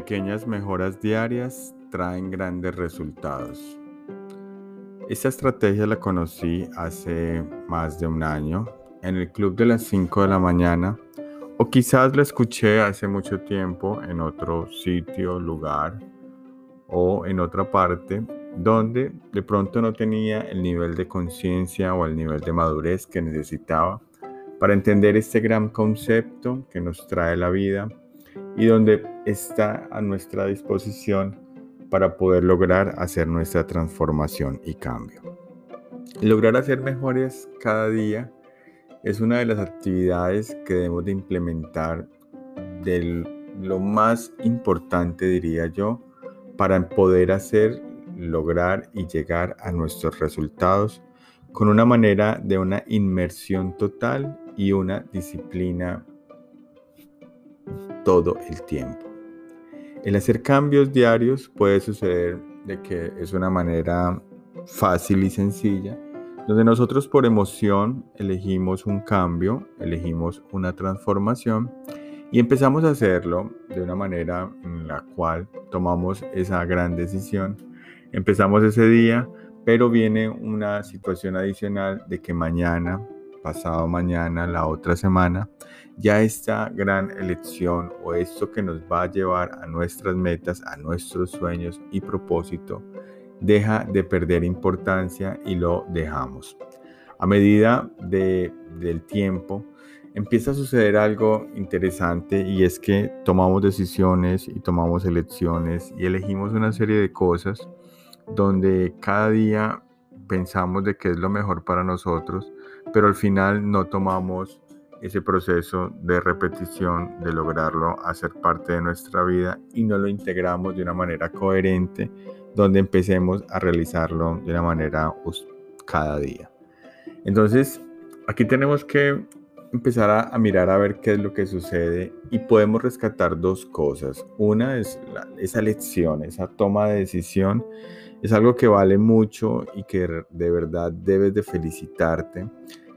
pequeñas mejoras diarias traen grandes resultados. Esta estrategia la conocí hace más de un año en el club de las 5 de la mañana o quizás la escuché hace mucho tiempo en otro sitio, lugar o en otra parte donde de pronto no tenía el nivel de conciencia o el nivel de madurez que necesitaba para entender este gran concepto que nos trae la vida y donde está a nuestra disposición para poder lograr hacer nuestra transformación y cambio. Lograr hacer mejores cada día es una de las actividades que debemos de implementar de lo más importante, diría yo, para poder hacer, lograr y llegar a nuestros resultados con una manera de una inmersión total y una disciplina todo el tiempo. El hacer cambios diarios puede suceder de que es una manera fácil y sencilla, donde nosotros por emoción elegimos un cambio, elegimos una transformación y empezamos a hacerlo de una manera en la cual tomamos esa gran decisión. Empezamos ese día, pero viene una situación adicional de que mañana pasado mañana, la otra semana, ya esta gran elección o esto que nos va a llevar a nuestras metas, a nuestros sueños y propósito, deja de perder importancia y lo dejamos. A medida de, del tiempo, empieza a suceder algo interesante y es que tomamos decisiones y tomamos elecciones y elegimos una serie de cosas donde cada día pensamos de que es lo mejor para nosotros, pero al final no tomamos ese proceso de repetición, de lograrlo hacer parte de nuestra vida y no lo integramos de una manera coherente, donde empecemos a realizarlo de una manera cada día. Entonces, aquí tenemos que empezar a, mirar a ver qué es lo que sucede y podemos rescatar dos cosas. Una es esa lección, esa toma de decisión es algo que vale mucho y que de verdad debes de felicitarte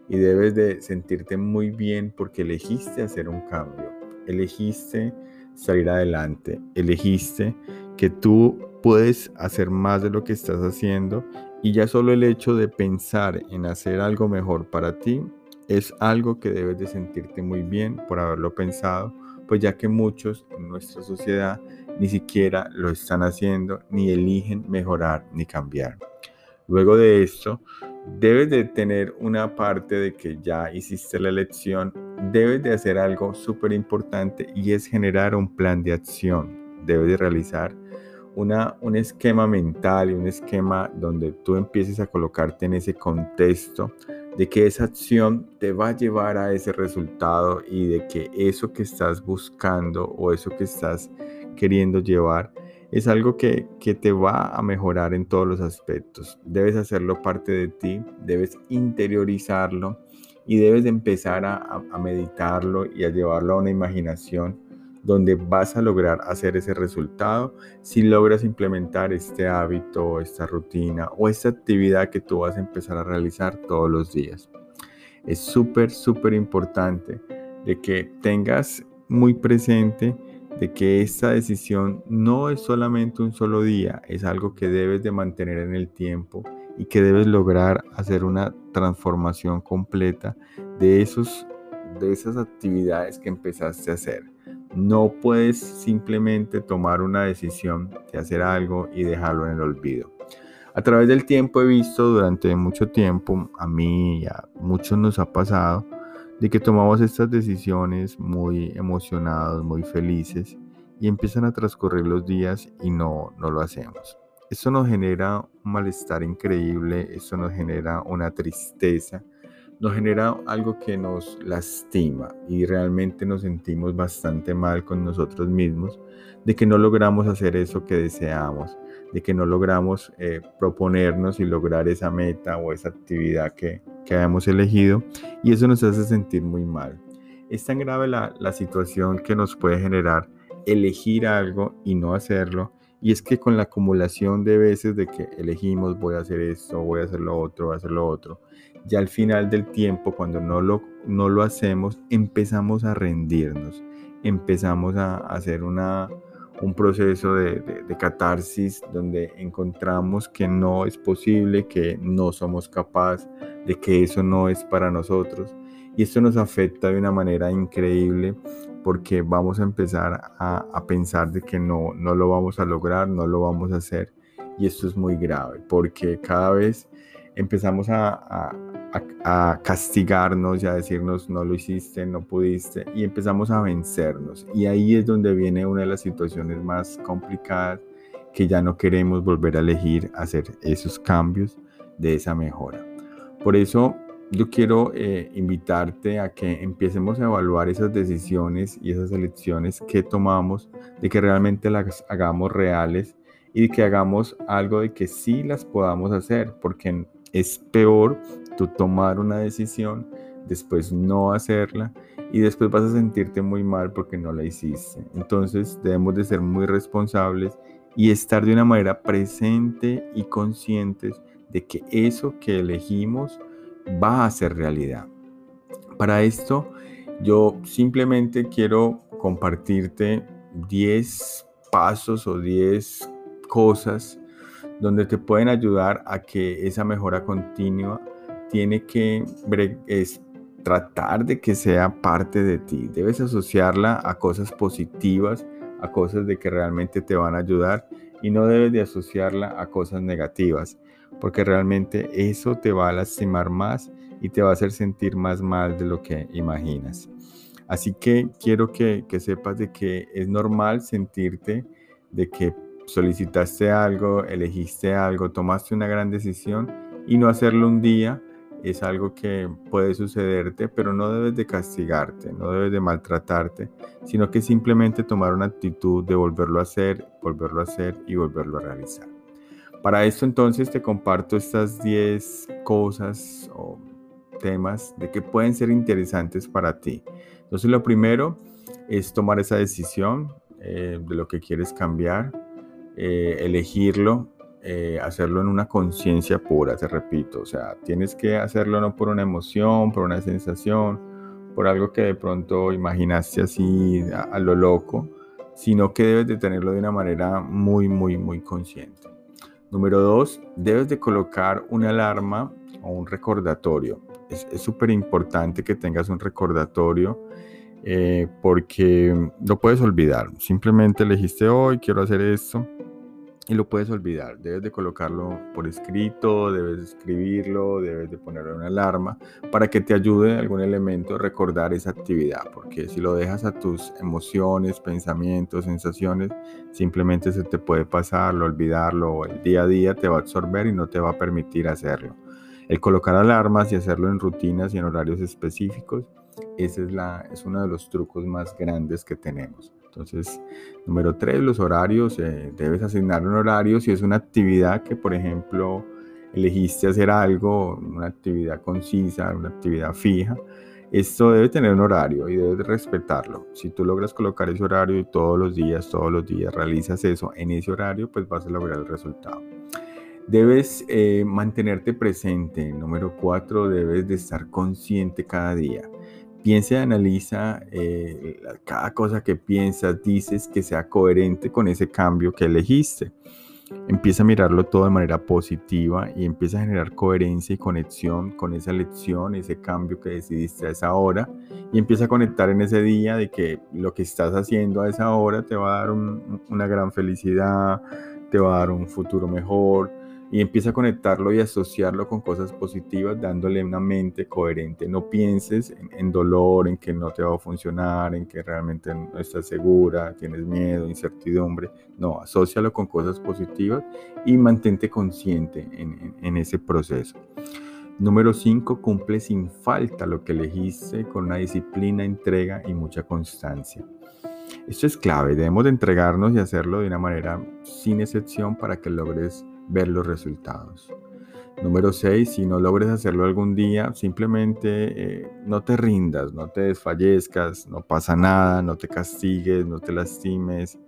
y debes de sentirte muy bien porque elegiste hacer un cambio, elegiste salir adelante, elegiste que tú puedes hacer más de lo que estás haciendo y ya solo el hecho de pensar en hacer algo mejor para ti es algo que debes de sentirte muy bien por haberlo pensado, pues ya que muchos en nuestra sociedad ni siquiera lo están haciendo, ni eligen mejorar ni cambiar. Luego de esto, debes de tener una parte de que ya hiciste la elección, debes de hacer algo súper importante y es generar un plan de acción. Debes de realizar una, un esquema mental y un esquema donde tú empieces a colocarte en ese contexto de que esa acción te va a llevar a ese resultado y de que eso que estás buscando o eso que estás queriendo llevar es algo que, te va a mejorar en todos los aspectos. Debes hacerlo parte de ti, debes interiorizarlo y debes empezar a, a meditarlo y a llevarlo a una imaginación donde vas a lograr hacer ese resultado si logras implementar este hábito, esta rutina o esta actividad que tú vas a empezar a realizar todos los días. Es súper, súper importante de que tengas muy presente de que esta decisión no es solamente un solo día, es algo que debes de mantener en el tiempo y que debes lograr hacer una transformación completa de, esos, de esas actividades que empezaste a hacer. No puedes simplemente tomar una decisión de hacer algo y dejarlo en el olvido. A través del tiempo he visto durante mucho tiempo, a mí y a muchos nos ha pasado, de que tomamos estas decisiones muy emocionados, muy felices y empiezan a transcurrir los días y no, no lo hacemos. Esto nos genera un malestar increíble, esto nos genera una tristeza, nos genera algo que nos lastima y realmente nos sentimos bastante mal con nosotros mismos de que no logramos hacer eso que deseamos, de que no logramos eh, proponernos y lograr esa meta o esa actividad que, que habíamos elegido y eso nos hace sentir muy mal. Es tan grave la, la situación que nos puede generar elegir algo y no hacerlo. Y es que con la acumulación de veces de que elegimos voy a hacer esto, voy a hacer lo otro, voy a hacer lo otro, ya al final del tiempo, cuando no lo, no lo hacemos, empezamos a rendirnos, empezamos a hacer una, un proceso de, de, catarsis donde encontramos que no es posible, que no somos capaces, de que eso no es para nosotros. Y esto nos afecta de una manera increíble porque vamos a empezar a, a, pensar de que no, no lo vamos a lograr, no lo vamos a hacer. Y esto es muy grave porque cada vez empezamos a, a, castigarnos y a decirnos no lo hiciste, no pudiste y empezamos a vencernos. Y ahí es donde viene una de las situaciones más complicadas que ya no queremos volver a elegir hacer esos cambios de esa mejora. Por eso yo quiero eh, invitarte a que empecemos a evaluar esas decisiones y esas elecciones que tomamos, de que realmente las hagamos reales y que hagamos algo de que sí las podamos hacer, porque es peor tú tomar una decisión, después no hacerla y después vas a sentirte muy mal porque no la hiciste. Entonces debemos de ser muy responsables y estar de una manera presente y conscientes de que eso que elegimos va a ser realidad. Para esto yo simplemente quiero compartirte 10 pasos o 10 cosas donde te pueden ayudar a que esa mejora continua tiene que es tratar de que sea parte de ti. Debes asociarla a cosas positivas, a cosas de que realmente te van a ayudar y no debes de asociarla a cosas negativas, porque realmente eso te va a lastimar más y te va a hacer sentir más mal de lo que imaginas. Así que quiero que, que sepas de que es normal sentirte de que solicitaste algo, elegiste algo, tomaste una gran decisión y no hacerlo un día es algo que puede sucederte, pero no debes de castigarte, no debes de maltratarte, sino que simplemente tomar una actitud de volverlo a hacer, volverlo a hacer y volverlo a realizar. Para esto entonces te comparto estas 10 cosas o temas de que pueden ser interesantes para ti. Entonces lo primero es tomar esa decisión eh, de lo que quieres cambiar, eh, elegirlo, eh, hacerlo en una conciencia pura, te repito. O sea, tienes que hacerlo no por una emoción, por una sensación, por algo que de pronto imaginaste así a, lo loco, sino que debes de tenerlo de una manera muy, muy, muy consciente. Número dos, debes de colocar una alarma o un recordatorio. Es súper importante que tengas un recordatorio eh, porque lo puedes olvidar. Simplemente elegiste hoy, quiero hacer esto y lo puedes olvidar. Debes de colocarlo por escrito, debes de escribirlo, debes de ponerle una alarma para que te ayude algún elemento a recordar esa actividad, porque si lo dejas a tus emociones, pensamientos, sensaciones, simplemente se te puede pasar, lo olvidarlo, el día a día te va a absorber y no te va a permitir hacerlo. El colocar alarmas y hacerlo en rutinas y en horarios específicos, ese es, la, es uno de los trucos más grandes que tenemos. Entonces, número tres, los horarios. Eh, debes asignar un horario si es una actividad que, por ejemplo, elegiste hacer algo, una actividad concisa, una actividad fija. Esto debe tener un horario y debes respetarlo. Si tú logras colocar ese horario y todos los días, todos los días realizas eso en ese horario, pues vas a lograr el resultado. Debes eh, mantenerte presente. Número cuatro, debes de estar consciente cada día. Piensa y analiza eh, cada cosa que piensas, dices, que sea coherente con ese cambio que elegiste. Empieza a mirarlo todo de manera positiva y empieza a generar coherencia y conexión con esa elección, ese cambio que decidiste a esa hora y empieza a conectar en ese día de que lo que estás haciendo a esa hora te va a dar una gran felicidad, te va a dar un futuro mejor, y empieza a conectarlo y asociarlo con cosas positivas, dándole una mente coherente. No pienses en, dolor, en que no te va a funcionar, en que realmente no estás segura, tienes miedo, incertidumbre. No, asócialo con cosas positivas y mantente consciente en, ese proceso. Número 5. Cumple sin falta lo que elegiste con una disciplina, entrega y mucha constancia. Esto es clave, debemos de entregarnos y hacerlo de una manera sin excepción para que logres ver los resultados. Número 6, si no logres hacerlo algún día, simplemente eh, no te rindas, no te desfallezcas, no pasa nada, no te castigues, no te lastimes,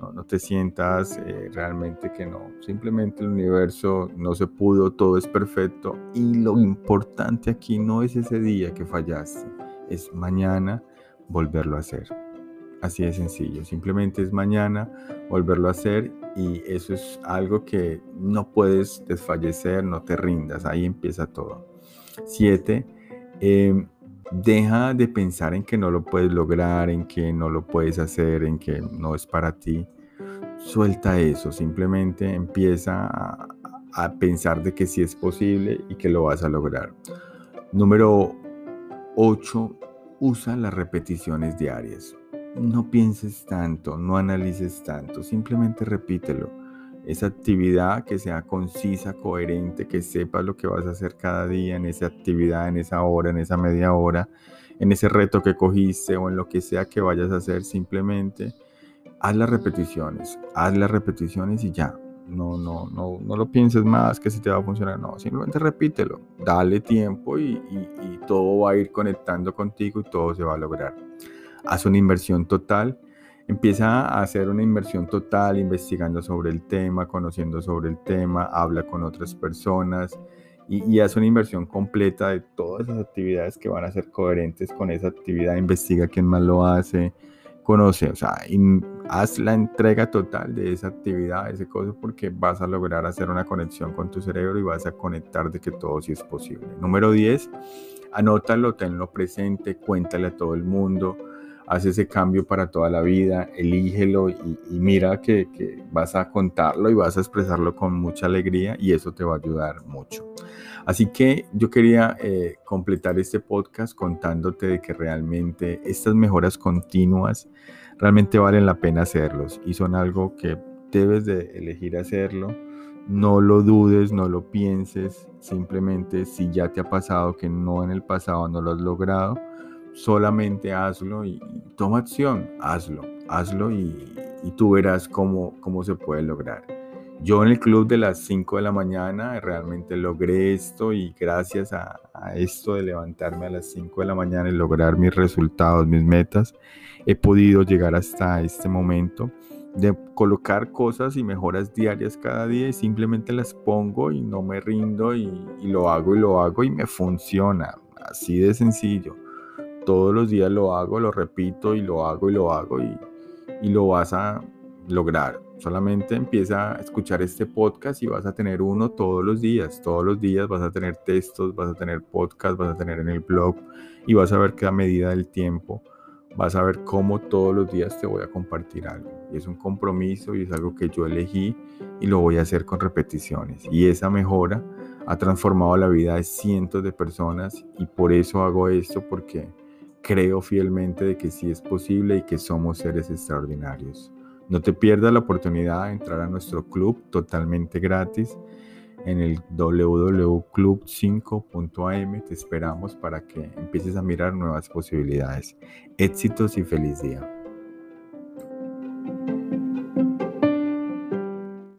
no, te sientas eh, realmente que no. Simplemente el universo no se pudo, todo es perfecto y lo importante aquí no es ese día que fallaste, es mañana volverlo a hacer. Así de sencillo. Simplemente es mañana volverlo a hacer y eso es algo que no puedes desfallecer, no te rindas. Ahí empieza todo. Siete, em, deja de pensar en que no lo puedes lograr, en que no lo puedes hacer, en que no es para ti. Suelta eso, simplemente empieza a, pensar de que sí es posible y que lo vas a lograr. Número 8. Usa las repeticiones diarias no pienses tanto, no analices tanto, simplemente repítelo. Esa actividad que sea concisa, coherente, que sepas lo que vas a hacer cada día en esa actividad, en esa hora, en esa media hora, en ese reto que cogiste o en lo que sea que vayas a hacer, simplemente haz las repeticiones, haz las repeticiones y ya. No, no, no, no lo pienses más que si te va a funcionar, no, simplemente repítelo, dale tiempo y, y todo va a ir conectando contigo y todo se va a lograr haz una inversión total, empieza a hacer una inversión total investigando sobre el tema, conociendo sobre el tema, habla con otras personas y, y haz una inversión completa de todas esas actividades que van a ser coherentes con esa actividad, investiga quién más lo hace, conoce, o sea, haz la entrega total de esa actividad, ese cosa, porque vas a lograr hacer una conexión con tu cerebro y vas a conectar de que todo sí es posible. Número 10, anótalo, tenlo presente, cuéntale a todo el mundo haz ese cambio para toda la vida, elígelo y, mira que, vas a contarlo y vas a expresarlo con mucha alegría y eso te va a ayudar mucho. Así que yo quería eh, completar este podcast contándote de que realmente estas mejoras continuas realmente valen la pena hacerlos y son algo que debes de elegir hacerlo. No lo dudes, no lo pienses, simplemente si ya te ha pasado que no en el pasado no lo has logrado, solamente hazlo y, toma acción, hazlo, hazlo y, tú verás cómo, cómo se puede lograr. Yo en el club de las 5 de la mañana realmente logré esto y gracias a, esto de levantarme a las 5 de la mañana y lograr mis resultados, mis metas, he podido llegar hasta este momento de colocar cosas y mejoras diarias cada día y simplemente las pongo y no me rindo y, y lo hago y lo hago y me funciona. Así de sencillo todos los días lo hago, lo repito y lo hago y lo hago y, y lo vas a lograr. Solamente empieza a escuchar este podcast y vas a tener uno todos los días. Todos los días vas a tener textos, vas a tener podcast, vas a tener en el blog y vas a ver que a medida del tiempo vas a ver cómo todos los días te voy a compartir algo. Y es un compromiso y es algo que yo elegí y lo voy a hacer con repeticiones. Y esa mejora ha transformado la vida de cientos de personas y por eso hago esto porque creo fielmente de que sí es posible y que somos seres extraordinarios. No te pierdas la oportunidad de entrar a nuestro club totalmente gratis en el www.club5.am. Te esperamos para que empieces a mirar nuevas posibilidades. Éxitos y feliz día.